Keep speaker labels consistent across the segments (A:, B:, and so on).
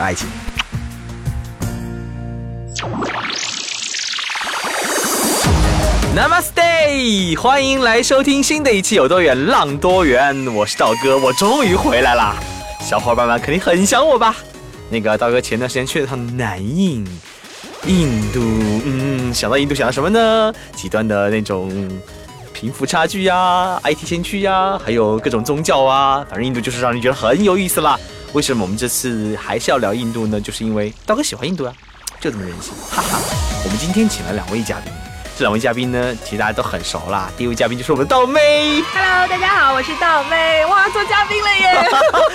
A: 爱情。Namaste，欢迎来收听新的一期《有多远浪多远》，我是道哥，我终于回来啦！小伙伴们肯定很想我吧？那个道哥前段时间去了趟南印，印度，嗯，想到印度想到什么呢？极端的那种贫富差距呀，IT 先驱呀，还有各种宗教啊，反正印度就是让人觉得很有意思啦。为什么我们这次还是要聊印度呢？就是因为刀哥喜欢印度啊，就这么任性，哈哈。我们今天请了两位嘉宾。这两位嘉宾呢，其实大家都很熟啦。第一位嘉宾就是我们道妹
B: ，Hello，大家好，我是道妹，哇，做嘉宾了耶！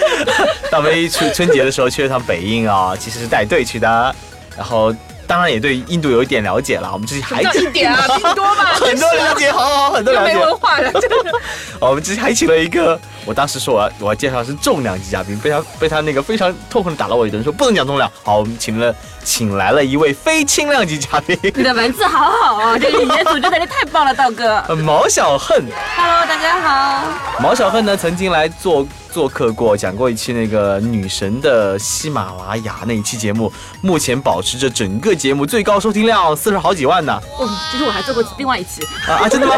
A: 道妹春春节的时候去了趟北印啊，其实是带队去的，然后当然也对印度有一点了解了。我们这期还
B: 一点啊，挺多吧？
A: 很多了解，好好，很多了解。
B: 没文化的，真的。
A: 我们这期还请了一个。我当时说我要我要介绍是重量级嘉宾，被他被他那个非常痛恨的打了我一顿，说不能讲重量。好，我们请了请来了一位非轻量级嘉宾。
B: 你的文字好好哦，这个语言组织能力太棒了，道哥。
A: 毛小恨
B: ，Hello，大家好。
A: 毛小恨呢曾经来做做客过，讲过一期那个女神的喜马拉雅那一期节目，目前保持着整个节目最高收听量四十好几万呢。
B: 哦，其实我还做过另外一期
A: 啊啊，真的吗？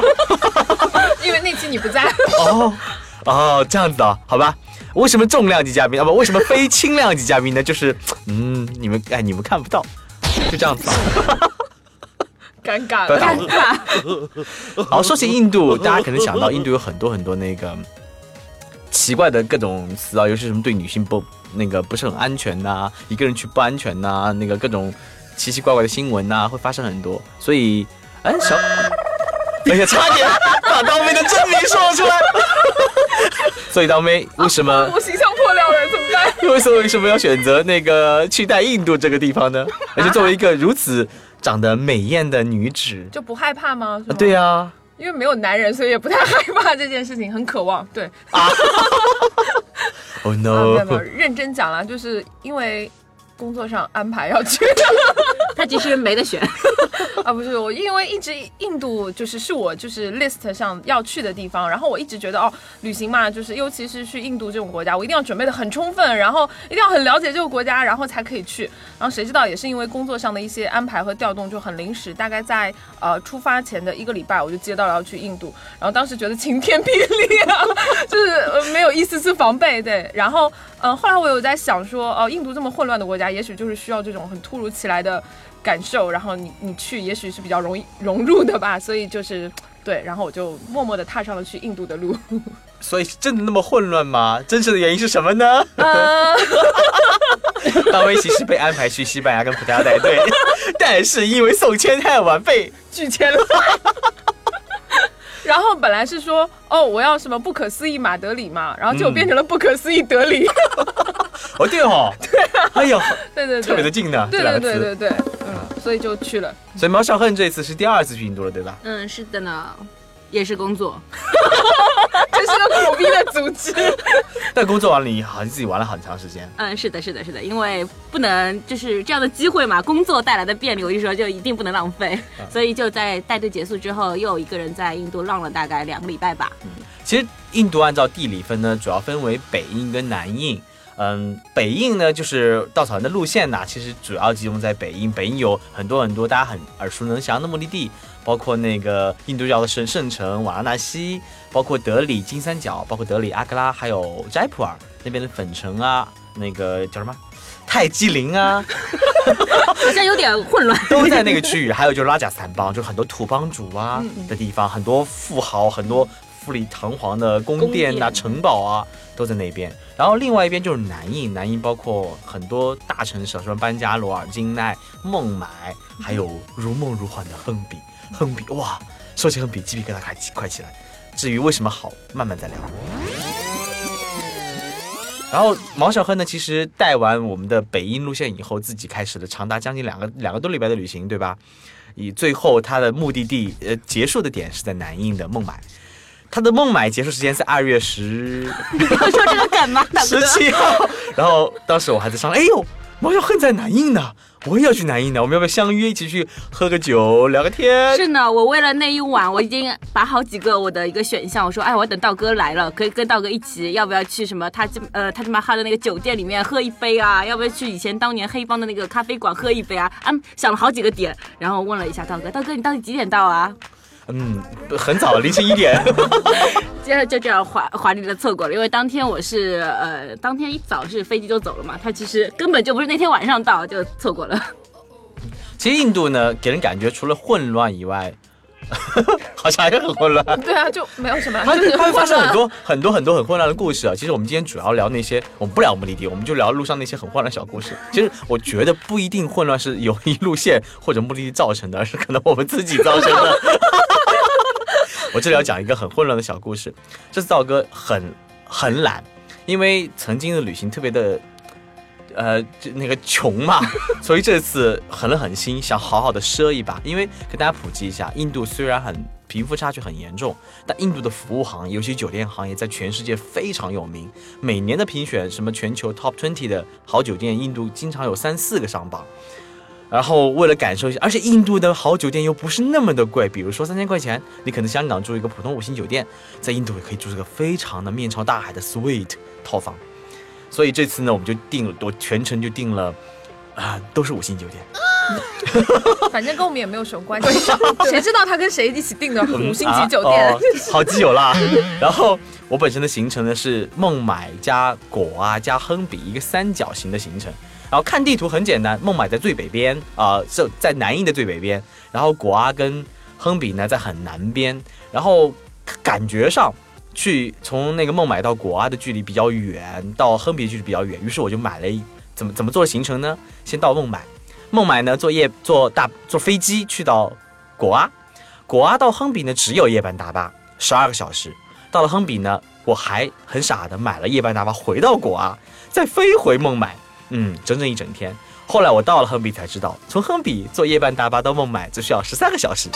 B: 因为那期你不在。
A: 哦。哦，这样子的，好吧？为什么重量级嘉宾啊？不，为什么非轻量级嘉宾呢？就是，嗯，你们哎，你们看不到，就这样子。
B: 尴尬，尴尬。
A: 好，说起印度，大家可能想到印度有很多很多那个奇怪的各种词啊，尤其是什么对女性不那个不是很安全呐，一个人去不安全呐，那个各种奇奇怪怪的新闻呐，会发生很多。所以，哎，小。哎呀，差点 把刀妹的真名说出来。所以刀妹为什么？
B: 我形象破了了，怎么办？
A: 为什么为什么要选择那个去带印度这个地方呢？而且作为一个如此长得美艳的女子，
B: 就不害怕吗？
A: 对呀，
B: 因为没有男人，所以也不太害怕这件事情，很渴望。对啊。
A: Oh no！
B: 认真讲了，就是因为。工作上安排要去，
C: 他其实没得选
B: 啊，不是我，因为一直印度就是是我就是 list 上要去的地方，然后我一直觉得哦，旅行嘛，就是尤其是去印度这种国家，我一定要准备的很充分，然后一定要很了解这个国家，然后才可以去。然后谁知道也是因为工作上的一些安排和调动就很临时，大概在呃出发前的一个礼拜，我就接到了要去印度，然后当时觉得晴天霹雳啊，就是没有一丝丝防备，对，然后嗯，后来我有在想说，哦，印度这么混乱的国家。也许就是需要这种很突如其来的感受，然后你你去，也许是比较容易融入的吧。所以就是对，然后我就默默的踏上了去印度的路。
A: 所以真的那么混乱吗？真实的原因是什么呢？大卫其实被安排去西班牙跟葡萄牙带队，但是因为送签太晚被拒签了。
B: 然后本来是说哦，我要什么不可思议马德里嘛，然后就变成了不可思议德里。
A: 哦对哦，
B: 对啊，
A: 哎呦，
B: 对对对，
A: 特别的近呢，
B: 对对对对对，嗯，所以就去了。
A: 所以毛小恨这次是第二次去印度了，对吧？
C: 嗯，是的呢。也是工作，
B: 这是个苦逼的组织。
A: 但工作完了，你好像自己玩了很长时间。
C: 嗯，是的，是的，是的，因为不能就是这样的机会嘛，工作带来的便利，我就说就一定不能浪费，所以就在带队结束之后，又一个人在印度浪了大概两个礼拜吧。
A: 嗯，其实印度按照地理分呢，主要分为北印跟南印。嗯，北印呢，就是稻草人的路线呐，其实主要集中在北印。北印有很多很多大家很耳熟能详的目的地。包括那个印度教的圣圣城瓦拉纳西，包括德里金三角，包括德里阿格拉，还有斋普尔那边的粉城啊，那个叫什么 泰姬陵啊，
C: 好像有点混乱，
A: 都在那个区域。还有就是拉贾斯坦邦，就很多土邦主啊的地方，很多富豪，很多富丽堂皇的宫殿啊、城堡啊都在那边。然后另外一边就是南印，南印包括很多大城市，什么班加罗尔、金奈、孟买，还有如梦如幻的亨比。亨比哇，说起亨比，鸡皮疙瘩快起快起来。至于为什么好，慢慢再聊。然后毛小亨呢，其实带完我们的北印路线以后，自己开始了长达将近两个两个多礼拜的旅行，对吧？以最后他的目的地呃结束的点是在南印的孟买，他的孟买结束时间是二月十
C: 你要说这个梗吗？大
A: 十，七号，然后当时我还在商量，哎呦，毛小恨在南印呢，我也要去南印呢，我们要不要相约一起去喝个酒，聊个天？
C: 是呢，我为了那一晚，我已经把好几个我的一个选项，我说，哎，我等道哥来了，可以跟道哥一起，要不要去什么他这呃他他妈哈的那个酒店里面喝一杯啊？要不要去以前当年黑帮的那个咖啡馆喝一杯啊？嗯，想了好几个点，然后问了一下道哥，道哥你到底几点到啊？
A: 嗯，很早，凌晨一点。
C: 接着就这样华华丽的错过了，因为当天我是呃当天一早是飞机就走了嘛，他其实根本就不是那天晚上到，就错过了。
A: 其实印度呢，给人感觉除了混乱以外，好像还是很混乱。
B: 对啊，就没有什么，
A: 它
B: 就是
A: 它会发生很多很多很多很混乱的故事啊。其实我们今天主要聊那些，我们不聊目的地，我们就聊路上那些很混乱的小故事。其实我觉得不一定混乱是由一路线或者目的地造成的，而是可能我们自己造成的。我这里要讲一个很混乱的小故事。这次道哥很很懒，因为曾经的旅行特别的。呃，就那个穷嘛，所以这次狠了狠心，想好好的奢一把。因为跟大家普及一下，印度虽然很贫富差距很严重，但印度的服务行业，尤其酒店行业，在全世界非常有名。每年的评选什么全球 Top Twenty 的好酒店，印度经常有三四个上榜。然后为了感受一下，而且印度的好酒店又不是那么的贵，比如说三千块钱，你可能香港住一个普通五星酒店，在印度也可以住一个非常的面朝大海的 suite 套房。所以这次呢，我们就订了，我全程就订了，啊，都是五星酒店。
B: 反正跟我们也没有什么关系，谁知道他跟谁一起订的五星级酒
A: 啊
B: 店
A: 哦？好基友啦。然后我本身的行程呢是孟买加果啊加亨比一个三角形的行程。然后看地图很简单，孟买在最北边啊，这、在南印的最北边，然后果阿跟亨比呢在很南边，然后感觉上。去从那个孟买到果阿的距离比较远，到亨比距离比较远，于是我就买了一怎么怎么做的行程呢？先到孟买，孟买呢坐夜坐大坐飞机去到果阿，果阿到亨比呢只有夜班大巴，十二个小时。到了亨比呢，我还很傻的买了夜班大巴回到果阿，再飞回孟买，嗯，整整一整天。后来我到了亨比才知道，从亨比坐夜班大巴到孟买只需要十三个小时。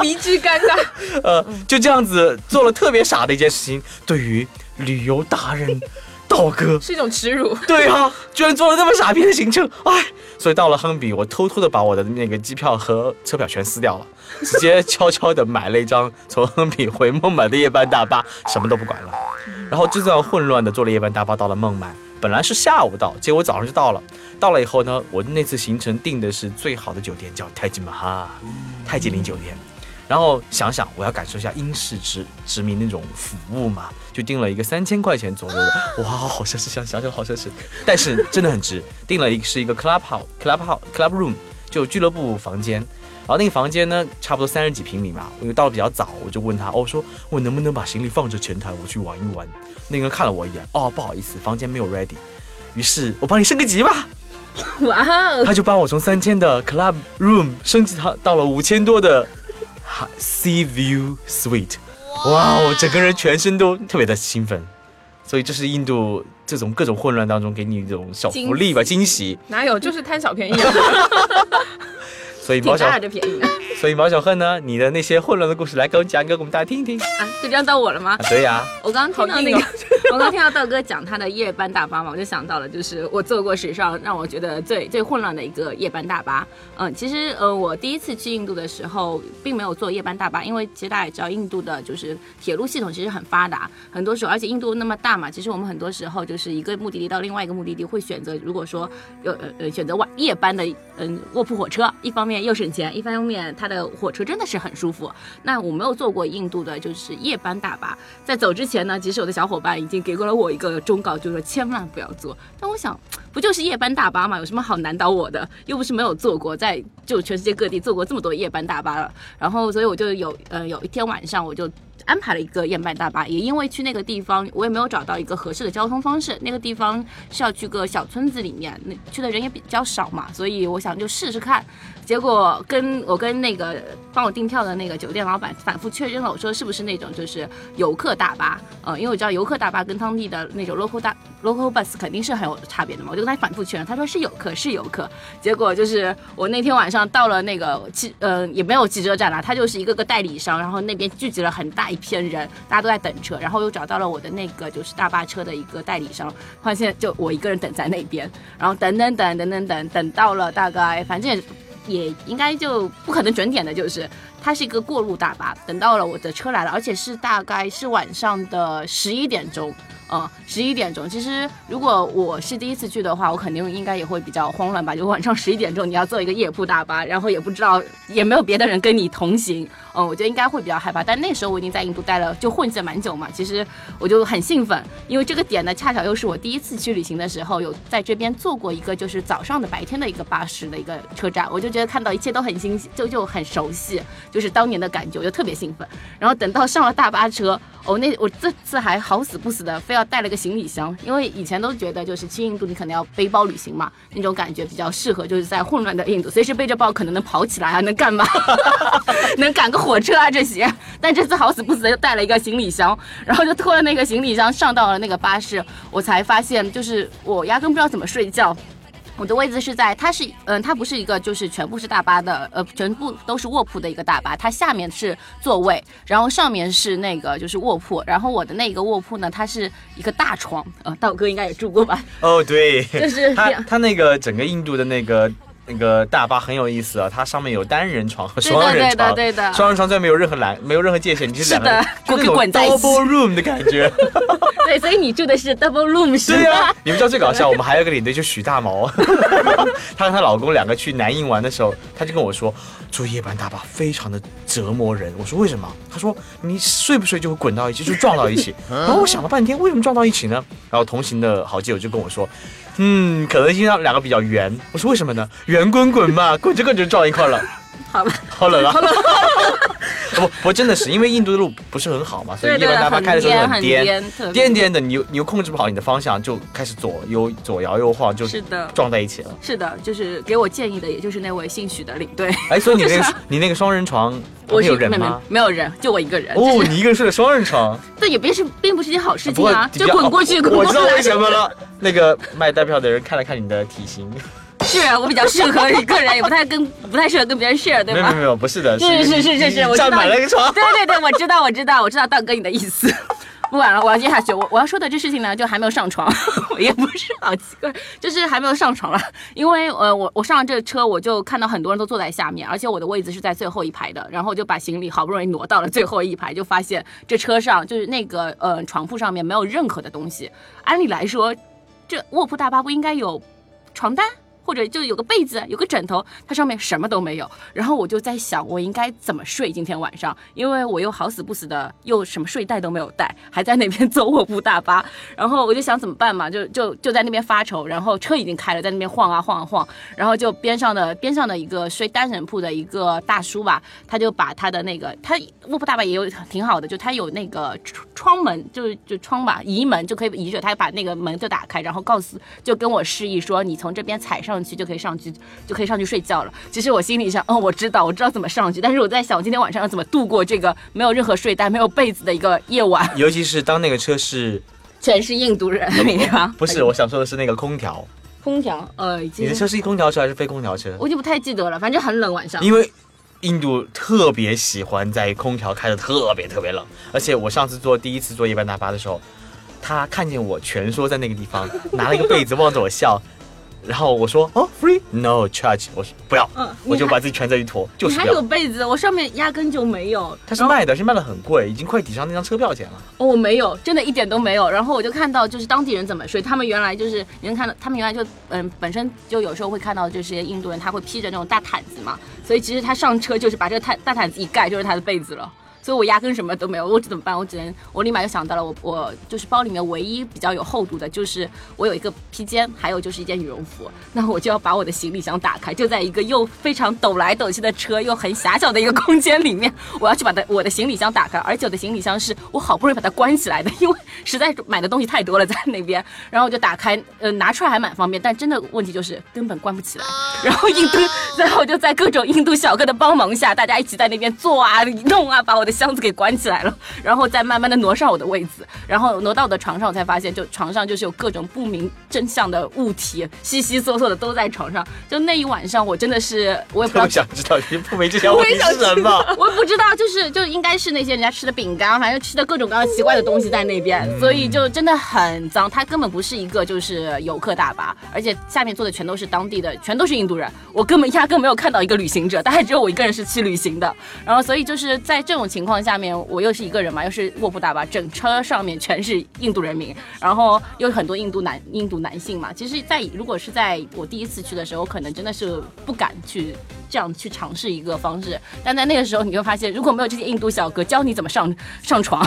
B: 迷之尴尬。
A: 呃，就这样子做了特别傻的一件事情，对于旅游达人道哥，
B: 是一种耻辱。
A: 对啊，居然做了那么傻逼的行程，哎，所以到了亨比，我偷偷的把我的那个机票和车票全撕掉了，直接悄悄的买了一张从亨比回孟买的夜班大巴，什么都不管了。然后就这样混乱的坐了夜班大巴到了孟买，本来是下午到，结果早上就到了。到了以后呢，我那次行程订的是最好的酒店，叫泰姬玛哈，泰姬陵酒店。然后想想我要感受一下英式殖殖民那种服务嘛，就订了一个三千块钱左右的，哇，好奢侈，想想想好奢侈，但是真的很值。订了一个是一个 club house club house club room，就俱乐部房间。然后那个房间呢，差不多三十几平米嘛。因为到的比较早，我就问他，哦，说我能不能把行李放着前台，我去玩一玩。那个人看了我一眼，哦，不好意思，房间没有 ready。于是我帮你升个级吧。
C: 哇哦，
A: 他就帮我从三千的 club room 升级到到了五千多的 sea view suite，哇我，整个人全身都特别的兴奋。所以这是印度这种各种混乱当中给你一种小福利吧，惊喜。
B: 哪有，就是贪小便宜啊！
A: 所以猫小
C: 挺大，的便宜啊！
A: 所以毛小恨呢，你的那些混乱的故事来给我讲，给我们大家听一听。
C: 啊就这样到我了吗？
A: 啊，对呀、
C: 我刚刚听到那个，
B: 哦
C: 我刚听到道哥讲他的夜班大巴嘛，我就想到了，就是我坐过史上让我觉得最最混乱的一个夜班大巴。嗯，其实呃，我第一次去印度的时候，并没有坐夜班大巴，因为其实大家也知道，印度的就是铁路系统其实很发达，很多时候，而且印度那么大嘛，其实我们很多时候就是一个目的地到另外一个目的地会选择，如果说有呃呃选择晚夜班的嗯卧铺火车，一方面又省钱，一方面它的火车真的是很舒服。那我没有坐过印度的就是夜班大巴，在走之前呢，其实我的小伙伴已经给过了我一个忠告，就是说千万不要坐。但我想，不就是夜班大巴嘛，有什么好难倒我的？又不是没有坐过，在就全世界各地坐过这么多夜班大巴了。然后，所以我就有呃有一天晚上我就安排了一个夜班大巴，也因为去那个地方，我也没有找到一个合适的交通方式。那个地方是要去个小村子里面，那去的人也比较少嘛，所以我想就试试看。结果跟我跟那个帮我订票的那个酒店老板反复确认了，我说是不是那种就是游客大巴？呃，因为我知道游客大巴跟当地的那种 local 大 local bus 肯定是很有差别的嘛，我就跟他反复确认，他说是游客，是游客。结果就是我那天晚上到了那个汽，呃，也没有汽车站啦，他就是一个个代理商，然后那边聚集了很大一片人，大家都在等车，然后又找到了我的那个就是大巴车的一个代理商，发现就我一个人等在那边，然后等等等等等等等到了大概反正也。也应该就不可能准点的，就是它是一个过路大巴。等到了我的车来了，而且是大概是晚上的十一点钟。嗯，十一点钟。其实如果我是第一次去的话，我肯定应该也会比较慌乱吧。就晚上十一点钟，你要坐一个夜铺大巴，然后也不知道，也没有别的人跟你同行。嗯，我觉得应该会比较害怕。但那时候我已经在印度待了，就混迹了蛮久嘛。其实我就很兴奋，因为这个点呢，恰巧又是我第一次去旅行的时候，有在这边坐过一个就是早上的白天的一个巴士的一个车站，我就觉得看到一切都很新，就就很熟悉，就是当年的感觉，我就特别兴奋。然后等到上了大巴车，哦，那我这次还好死不死的，非要带了个行李箱，因为以前都觉得就是去印度你可能要背包旅行嘛，那种感觉比较适合，就是在混乱的印度，随时背着包可能能跑起来啊，能干嘛？能赶个火车啊这些。但这次好死不死的又带了一个行李箱，然后就拖了那个行李箱上到了那个巴士，我才发现就是我压根不知道怎么睡觉。我的位置是在，它是，嗯，它不是一个就是全部是大巴的，呃，全部都是卧铺的一个大巴，它下面是座位，然后上面是那个就是卧铺，然后我的那个卧铺呢，它是一个大床，呃，道哥应该也住过吧？
A: 哦，对，
C: 就是
A: 它它那个整个印度的那个。那个大巴很有意思啊，它上面有单人床和双人床，
C: 对的，对的，
A: 双人床虽然没有任何栏，没有任何界限，你是两
C: 个
A: 滚滚在一起，double room 的感觉。
C: 对，所以你住的是 double room 是
A: 对呀，你们知道最搞笑，我们还有个领队就许大毛，她和她老公两个去南印玩的时候，他就跟我说，坐夜班大巴非常的折磨人。我说为什么？他说你睡不睡就会滚到一起，就撞到一起。然后我想了半天，为什么撞到一起呢？然后同行的好基友就跟我说。嗯，可能性上两个比较圆。我说为什么呢？圆滚滚嘛，滚着滚着撞一块了。
C: 好了，
A: 好冷啊！不不，真的是因为印度的路不是很好嘛，所以一般大巴开的时候很颠，颠颠的，你又你又控制不好你的方向，就开始左右左摇右晃，就是
C: 的
A: 撞在一起了。
C: 是的，就是给我建议的，也就是那位姓许的领队。
A: 哎，所以你那 个你那个双人床，
C: 我
A: 有人吗？
C: 没有人，就我一个人。
A: 哦，你一个人睡的双人床，
C: 这也并是并不是件好事情啊，就滚过去滚过
A: 去。我知道为什么了。那个卖代票的人看了看你的体型，
C: 是我比较适合一个人，也不太跟不太适合跟别人 share，对
A: 吧？没有没有，不是的，
C: 是是是是是，我
A: 占满了一个床。
C: 对对对，我知道我知道我知道道哥你的意思。不管了，我要接下去。我我要说的这事情呢，就还没有上床，也不是好奇怪，就是还没有上床了。因为呃，我我上了这车，我就看到很多人都坐在下面，而且我的位置是在最后一排的。然后就把行李好不容易挪到了最后一排，就发现这车上就是那个呃床铺上面没有任何的东西。按理来说。这卧铺大巴不应该有床单？或者就有个被子，有个枕头，它上面什么都没有。然后我就在想，我应该怎么睡今天晚上？因为我又好死不死的，又什么睡袋都没有带，还在那边坐卧铺大巴。然后我就想怎么办嘛，就就就在那边发愁。然后车已经开了，在那边晃啊晃啊晃。然后就边上的边上的一个睡单人铺的一个大叔吧，他就把他的那个他卧铺大巴也有挺好的，就他有那个窗门，就就窗吧移门就可以移着，他把那个门就打开，然后告诉就跟我示意说，你从这边踩上。去就可以上去，就可以上去睡觉了。其实我心里想，哦，我知道，我知道怎么上去。但是我在想，我今天晚上要怎么度过这个没有任何睡袋、没有被子的一个夜晚？
A: 尤其是当那个车是
C: 全是印度人？
A: 不是，我想说的是那个空调。
C: 空调，呃，
A: 你的车是空调车还是非空调车？
C: 我就不太记得了，反正很冷晚上。
A: 因为印度特别喜欢在空调开的特别特别冷，而且我上次坐第一次坐夜班大巴的时候，他看见我蜷缩在那个地方，拿了一个被子望着我笑。然后我说哦，free no charge，我说不要，嗯，我就把自己蜷在一坨，就是
C: 还有被子，我上面压根就没有。
A: 他是卖的，是卖的很贵，已经快抵上那张车票钱了。
C: 哦，我没有，真的一点都没有。然后我就看到就是当地人怎么睡，他们原来就是你能看到，他们原来就嗯本身就有时候会看到这些印度人他会披着那种大毯子嘛，所以其实他上车就是把这个毯大毯子一盖就是他的被子了。所以我压根什么都没有。我怎么办？我只能我立马就想到了，我我就是包里面唯一比较有厚度的，就是我有一个披肩，还有就是一件羽绒服。那我就要把我的行李箱打开，就在一个又非常抖来抖去的车又很狭小的一个空间里面，我要去把它我的行李箱打开，而且我的行李箱是我好不容易把它关起来的，因为实在买的东西太多了在那边。然后我就打开，呃，拿出来还蛮方便，但真的问题就是根本关不起来。然后印度 然后就在各种印度小哥的帮忙下，大家一起在那边做啊、弄啊，把我的箱子给关起来了，然后再慢慢的挪上我的位子，然后挪到我的床上，我才发现，就床上就是有各种不明真相的物体，稀稀嗦嗦的都在床上。就那一晚上，我真的是我也不知道
A: 我想知道你不明这条问题是什么。
C: 我也不知道，就是就应该是那些人家吃的饼干，反正吃的各种各样奇怪的东西在那边，所以就真的很脏。它根本不是一个就是游客大巴，而且下面坐的全都是当地的，全都是印度人。我根本压根没有看到一个旅行者，大概只有我一个人是去旅行的。然后所以就是在这种情情况下面，我又是一个人嘛，又是卧铺大巴，整车上面全是印度人民，然后又有很多印度男印度男性嘛。其实，在如果是在我第一次去的时候，可能真的是不敢去。这样去尝试一个方式，但在那个时候，你就发现如果没有这些印度小哥教你怎么上上床，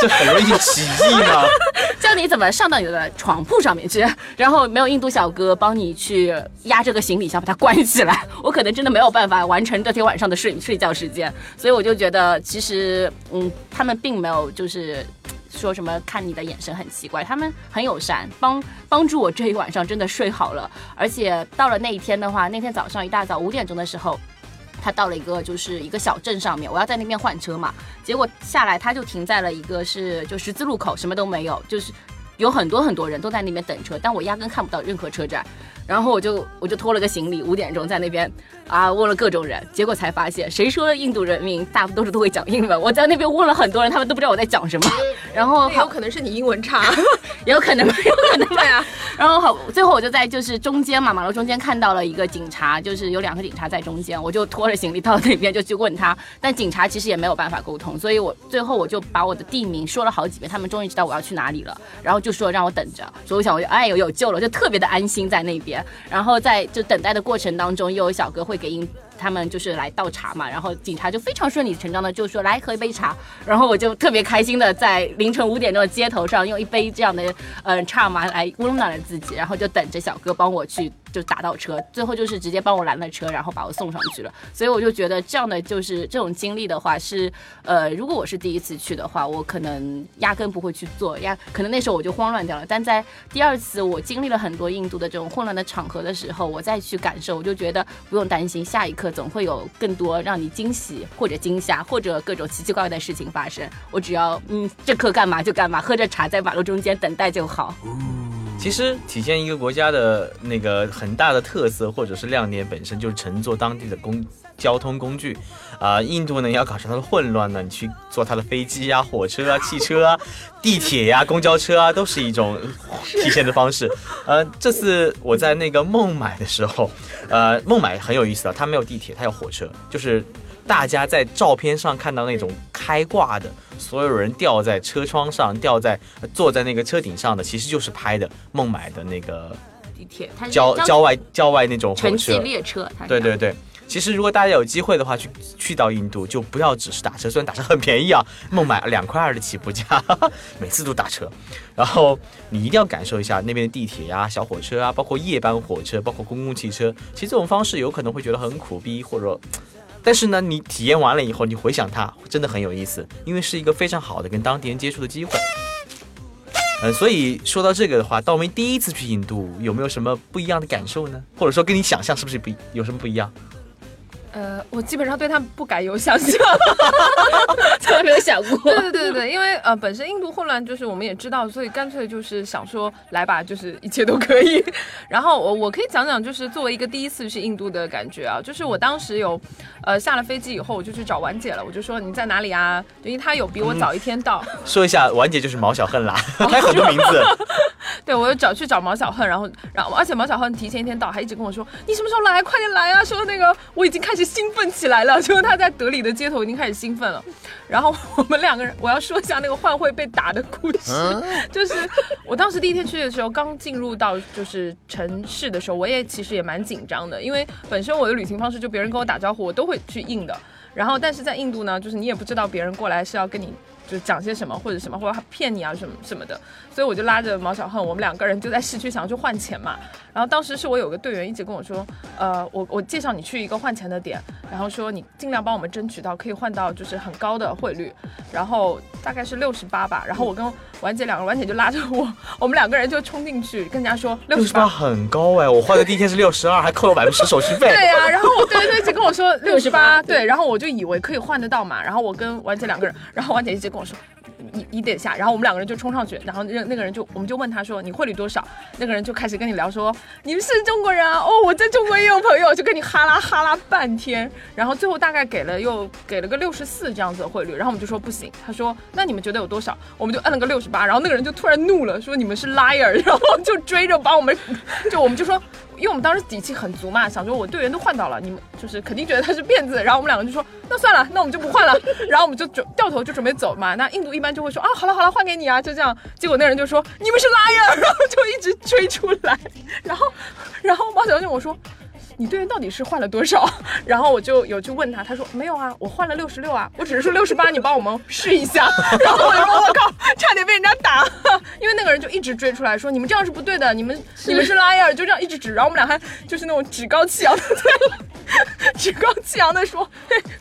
A: 这很容易起义嘛。
C: 教你怎么上到你的床铺上面去，然后没有印度小哥帮你去压这个行李箱把它关起来，我可能真的没有办法完成这天晚上的睡睡觉时间。所以我就觉得，其实嗯，他们并没有就是。说什么看你的眼神很奇怪，他们很友善，帮帮助我这一晚上真的睡好了。而且到了那一天的话，那天早上一大早五点钟的时候，他到了一个就是一个小镇上面，我要在那边换车嘛，结果下来他就停在了一个是就十字路口，什么都没有，就是有很多很多人都在那边等车，但我压根看不到任何车站。然后我就我就拖了个行李，五点钟在那边啊问了各种人，结果才发现，谁说印度人民大部分都是都会讲英文？我在那边问了很多人，他们都不知道我在讲什么。然后
B: 有可能是你英文差，
C: 也 有可能，有可能吧呀。然后好，最后我就在就是中间嘛，马路中间看到了一个警察，就是有两个警察在中间，我就拖着行李到那边就去问他，但警察其实也没有办法沟通，所以我最后我就把我的地名说了好几遍，他们终于知道我要去哪里了，然后就说让我等着，所以我想我就哎有有救了，就特别的安心在那边。然后在就等待的过程当中，又有小哥会给他们就是来倒茶嘛，然后警察就非常顺理成章的就说来喝一杯茶，然后我就特别开心的在凌晨五点钟的街头上用一杯这样的嗯茶嘛来温暖了自己，然后就等着小哥帮我去。就打到车，最后就是直接帮我拦了车，然后把我送上去了。所以我就觉得这样的就是这种经历的话，是呃，如果我是第一次去的话，我可能压根不会去做，压可能那时候我就慌乱掉了。但在第二次我经历了很多印度的这种混乱的场合的时候，我再去感受，我就觉得不用担心，下一刻总会有更多让你惊喜或者惊吓或者各种奇奇怪怪的事情发生。我只要嗯，这刻干嘛就干嘛，喝着茶在马路中间等待就好。
A: 其实体现一个国家的那个很大的特色或者是亮点，本身就是乘坐当地的公交通工具。啊，印度呢要搞成它的混乱呢，你去坐它的飞机啊、火车啊、汽车啊、地铁呀、公交车啊，都是一种体现的方式。呃，这次我在那个孟买的时候，呃，孟买很有意思啊，它没有地铁，它有火车，就是大家在照片上看到那种开挂的。所有人吊在车窗上，吊在坐在那个车顶上的，其实就是拍的孟买的那个
C: 地铁，它
A: 郊郊外郊外那种火车
C: 列车。
A: 对对对，其实如果大家有机会的话，去去到印度，就不要只是打车，虽然打车很便宜啊，孟买两块二的起步价，每次都打车。然后你一定要感受一下那边的地铁呀、小火车啊，包括夜班火车，包括公共汽车。其实这种方式有可能会觉得很苦逼，或者。但是呢，你体验完了以后，你回想它，真的很有意思，因为是一个非常好的跟当地人接触的机会。嗯，所以说到这个的话，道明第一次去印度，有没有什么不一样的感受呢？或者说跟你想象是不是不有什么不一样？
B: 呃，我基本上对他们不敢有想象，
C: 从来没有想过。
B: 对对对对，因为呃，本身印度混乱就是我们也知道，所以干脆就是想说来吧，就是一切都可以。然后我我可以讲讲，就是作为一个第一次去印度的感觉啊，就是我当时有呃下了飞机以后，我就去找婉姐了，我就说你在哪里啊？因为她有比我早一天到。
A: 说一下，婉姐就是毛小恨啦，她有很多名字。
B: 对，我就找去找毛小恨，然后然后而且毛小恨提前一天到，还一直跟我说你什么时候来，快点来啊！说那个我已经开始。兴奋起来了，就是他在德里的街头已经开始兴奋了。然后我们两个人，我要说一下那个换会被打的故事，就是我当时第一天去的时候，刚进入到就是城市的时候，我也其实也蛮紧张的，因为本身我的旅行方式就别人跟我打招呼，我都会去应的。然后但是在印度呢，就是你也不知道别人过来是要跟你。就讲些什么或者什么或者骗你啊什么什么的，所以我就拉着毛小恨，我们两个人就在市区想要去换钱嘛。然后当时是我有个队员一直跟我说，呃，我我介绍你去一个换钱的点，然后说你尽量帮我们争取到可以换到就是很高的汇率，然后大概是六十八吧。然后我跟婉姐两个，婉姐就拉着我，我们两个人就冲进去跟人家说六十八
A: 很高哎，我换的第一天是六十二，还扣了百分之十手续费。
B: 对呀，然后我队员就一直跟我说六十八，对，然后我就以为可以换得到嘛。然后我跟婉姐两个人，然后婉姐一直跟我说。你你等下，然后我们两个人就冲上去，然后那那个人就我们就问他说你汇率多少？那个人就开始跟你聊说你们是中国人啊？哦，我在中国也有朋友，就跟你哈拉哈拉半天，然后最后大概给了又给了个六十四这样子的汇率，然后我们就说不行，他说那你们觉得有多少？我们就按了个六十八，然后那个人就突然怒了，说你们是 liar，然后就追着把我们，就我们就说。因为我们当时底气很足嘛，想说我队员都换到了，你们就是肯定觉得他是骗子，然后我们两个就说那算了，那我们就不换了，然后我们就准掉头就准备走嘛。那印度一般就会说啊，好了好了，换给你啊，就这样。结果那人就说你们是拉人，然后就一直追出来，然后然后猫小姐我说。你队员到底是换了多少？然后我就有去问他，他说没有啊，我换了六十六啊，我只是说六十八，你帮我们试一下。然后我说我靠，差点被人家打，因为那个人就一直追出来说你们这样是不对的，你们你们是拉尔，就这样一直指，然后我们俩还就是那种趾高气扬的，趾高气扬的说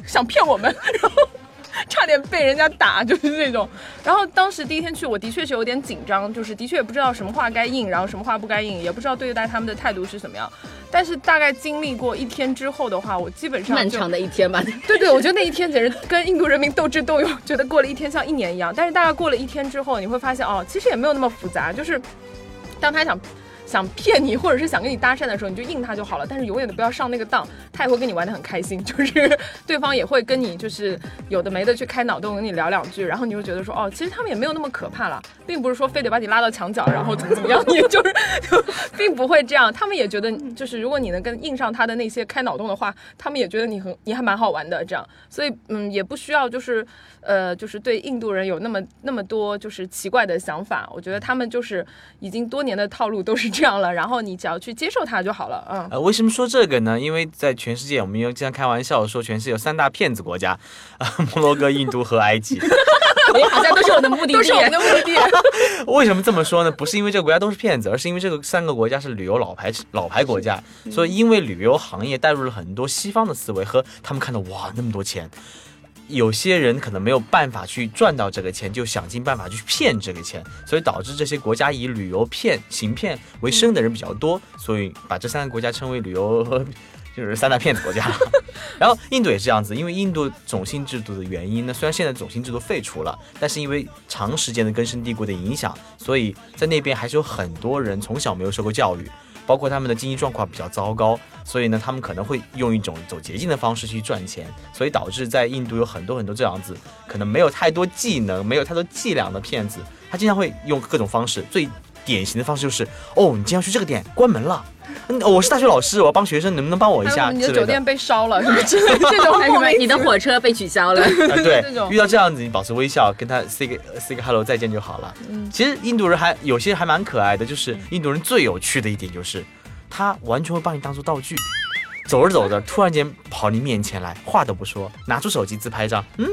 B: 想骗我们，然后。差点被人家打，就是这种。然后当时第一天去，我的确是有点紧张，就是的确也不知道什么话该应，然后什么话不该应，也不知道对待他们的态度是什么样。但是大概经历过一天之后的话，我基本上
C: 漫长的一天吧。
B: 对对，我觉得那一天简直跟印度人民斗智斗勇，觉得过了一天像一年一样。但是大概过了一天之后，你会发现哦，其实也没有那么复杂，就是当他想。想骗你，或者是想跟你搭讪的时候，你就应他就好了。但是永远都不要上那个当，他也会跟你玩的很开心，就是对方也会跟你就是有的没的去开脑洞，跟你聊两句，然后你就觉得说，哦，其实他们也没有那么可怕了，并不是说非得把你拉到墙角，然后怎么怎么样，你就是并不会这样。他们也觉得，就是如果你能跟应上他的那些开脑洞的话，他们也觉得你很你还蛮好玩的这样。所以嗯，也不需要就是呃，就是对印度人有那么那么多就是奇怪的想法。我觉得他们就是已经多年的套路都是。这样了，然后你只要去接受它就好了。嗯，
A: 呃，为什么说这个呢？因为在全世界，我们又经常开玩笑说，全世界有三大骗子国家，啊，摩洛哥、印度和埃及，
C: 好像都是我的目的地，
B: 都是我的目的地。
A: 为什么这么说呢？不是因为这个国家都是骗子，而是因为这个三个国家是旅游老牌老牌国家，所以因为旅游行业带入了很多西方的思维和他们看到哇那么多钱。有些人可能没有办法去赚到这个钱，就想尽办法去骗这个钱，所以导致这些国家以旅游骗、行骗为生的人比较多，所以把这三个国家称为旅游就是三大骗子国家。然后印度也是这样子，因为印度种姓制度的原因呢，虽然现在种姓制度废除了，但是因为长时间的根深蒂固的影响，所以在那边还是有很多人从小没有受过教育。包括他们的经济状况比较糟糕，所以呢，他们可能会用一种走捷径的方式去赚钱，所以导致在印度有很多很多这样子，可能没有太多技能、没有太多伎俩的骗子，他经常会用各种方式。最典型的方式就是，哦，你今天去这个店关门了。嗯，我是大学老师，我要帮学生，能不能帮我一下？
B: 你的酒店被烧了，是不是？这种
C: 还是 你的火车被取消了？
A: 对，遇到这样子，你保持微笑，跟他 say 个 say 个 hello 再见就好了。嗯，其实印度人还有些还蛮可爱的，就是印度人最有趣的一点就是，他完全会把你当做道具。走着走着，突然间跑你面前来，话都不说，拿出手机自拍一张，嗯，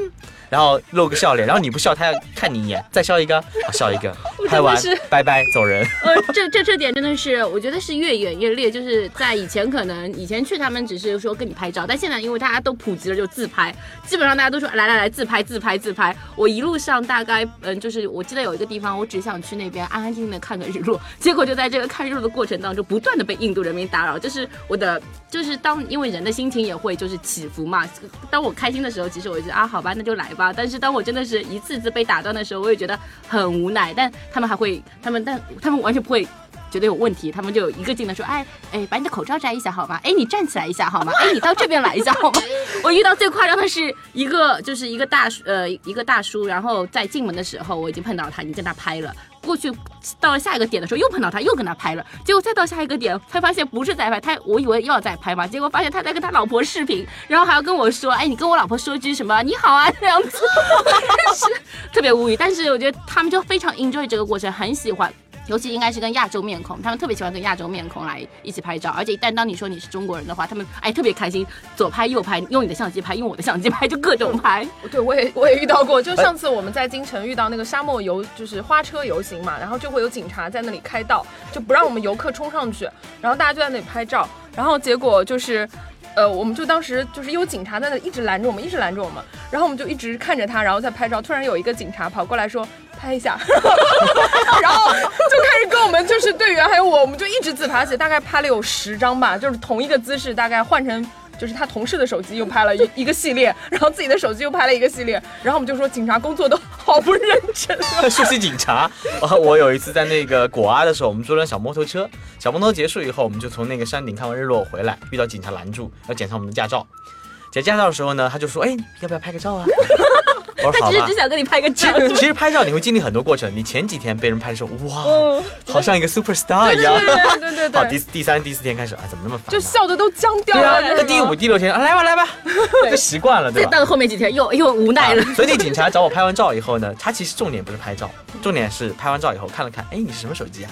A: 然后露个笑脸，然后你不笑，他要看你一眼，再笑一个，笑一个，拍完拜拜走人。
C: 呃，这这这点真的是，我觉得是越演越烈。就是在以前可能以前去他们只是说跟你拍照，但现在因为大家都普及了，就自拍，基本上大家都说来来来自拍自拍自拍。我一路上大概嗯，就是我记得有一个地方，我只想去那边安安静静的看个日落，结果就在这个看日落的过程当中，不断的被印度人民打扰，就是我的就是。当因为人的心情也会就是起伏嘛，当我开心的时候，其实我觉得啊，好吧，那就来吧。但是当我真的是一次次被打断的时候，我也觉得很无奈。但他们还会，他们但他们完全不会觉得有问题，他们就一个劲的说，哎哎，把你的口罩摘一下好吗？哎，你站起来一下好吗？哎，你到这边来一下好吗？我遇到最夸张的是一个就是一个大叔，呃，一个大叔，然后在进门的时候，我已经碰到他，已经跟他拍了。过去到了下一个点的时候，又碰到他，又跟他拍了。结果再到下一个点，才发现不是在拍他，我以为又要再拍嘛，结果发现他在跟他老婆视频，然后还要跟我说：“哎，你跟我老婆说句什么？你好啊，这样子，是 特别无语。”但是我觉得他们就非常 enjoy 这个过程，很喜欢。尤其应该是跟亚洲面孔，他们特别喜欢跟亚洲面孔来一起拍照，而且一旦当你说你是中国人的话，他们哎特别开心，左拍右拍，用你的相机拍，用我的相机拍，就各种拍。
B: 对，我也我也遇到过，就上次我们在京城遇到那个沙漠游，就是花车游行嘛，然后就会有警察在那里开道，就不让我们游客冲上去，然后大家就在那里拍照，然后结果就是。呃，我们就当时就是有警察在那一直拦着我们，一直拦着我们，然后我们就一直看着他，然后在拍照。突然有一个警察跑过来说拍一下，然后就开始跟我们就是队员还有我，我们就一直自拍，而且大概拍了有十张吧，就是同一个姿势，大概换成。就是他同事的手机又拍了一 一个系列，然后自己的手机又拍了一个系列，然后我们就说警察工作都好不认真啊。
A: 说起警察，呃我有一次在那个果阿的时候，我们坐辆小摩托车，小摩托结束以后，我们就从那个山顶看完日落回来，遇到警察拦住要检查我们的驾照。检驾照的时候呢，他就说：“哎，要不要拍个照啊？”我说：“好吧
C: 他只是只。想跟你拍个”
A: 其
C: 照。
A: 实其实拍照你会经历很多过程，你前几天被人拍的时候，哇，
B: 嗯，
A: 好像一个 super star 一样。
B: 对对对对
A: 好，第第三、第四天开始，啊，怎么那么烦、
B: 就笑的都僵掉
A: 对啊，
B: 了。
A: 那第五、第六天，啊，来吧来吧，就习惯了，对吧？
C: 再到了后面几天又又无奈了。
A: 啊所以那警察找我拍完照以后呢，他其实重点不是拍照，重点是拍完照以后看了看，哎，你是什么手机啊？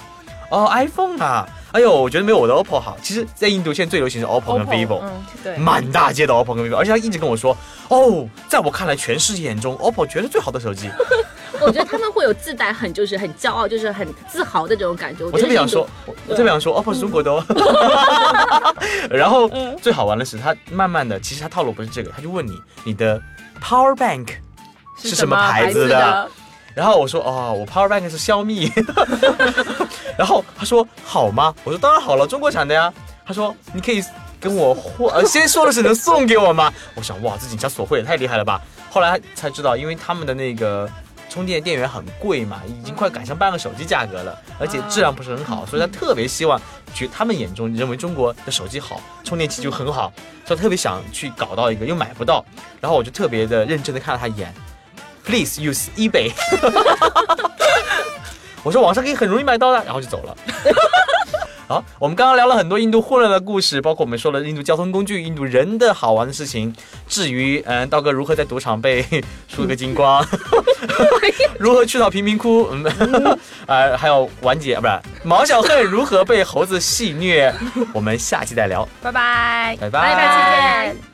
A: 哦，iPhone 啊！哎呦，我觉得没有我的 OPPO 好。其实，在印度现在最流行是 OPPO 跟 vivo，
B: 嗯，对，
A: 满大街的 OPPO 跟 vivo，而且他一直跟我说，哦，在我看来，全世界眼中 OPPO 绝对最好的手机。
C: 我觉得他们会有自带很就是很骄傲，就是很自豪的这种感觉。
A: 我特别想说，我我特别想说，OPPO 是中国的哦。然后最好玩的是，他慢慢的，其实他套路不是这个，他就问你，你的 Power Bank 是什么牌子的？然后我说哦，我 Power Bank 是小米。然后他说好吗？我说当然好了，中国产的呀。他说你可以跟我换，呃，先说的是能送给我吗？我想哇，这警察索贿也太厉害了吧。后来才知道，因为他们的那个充电电源很贵嘛，已经快赶上半个手机价格了，而且质量不是很好，所以他特别希望，觉他们眼中认为中国的手机好，充电器就很好，所以特别想去搞到一个，又买不到。然后我就特别的认真的看了他一眼，Please use eBay。我说网上可以很容易买到的，然后就走了。好，我们刚刚聊了很多印度混乱的故事，包括我们说了印度交通工具、印度人的好玩的事情。至于嗯，道哥如何在赌场被 输了个精光，如何去到贫民窟，嗯，呃，还有婉姐啊，不是毛小恨如何被猴子戏虐，我们下期再聊，
B: 拜拜，
A: 拜拜。
B: 下期见。